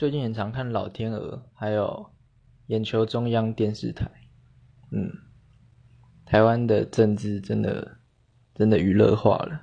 最近很常看老天鹅还有眼球中央电视台。嗯台湾的政治真的真的娱乐化了。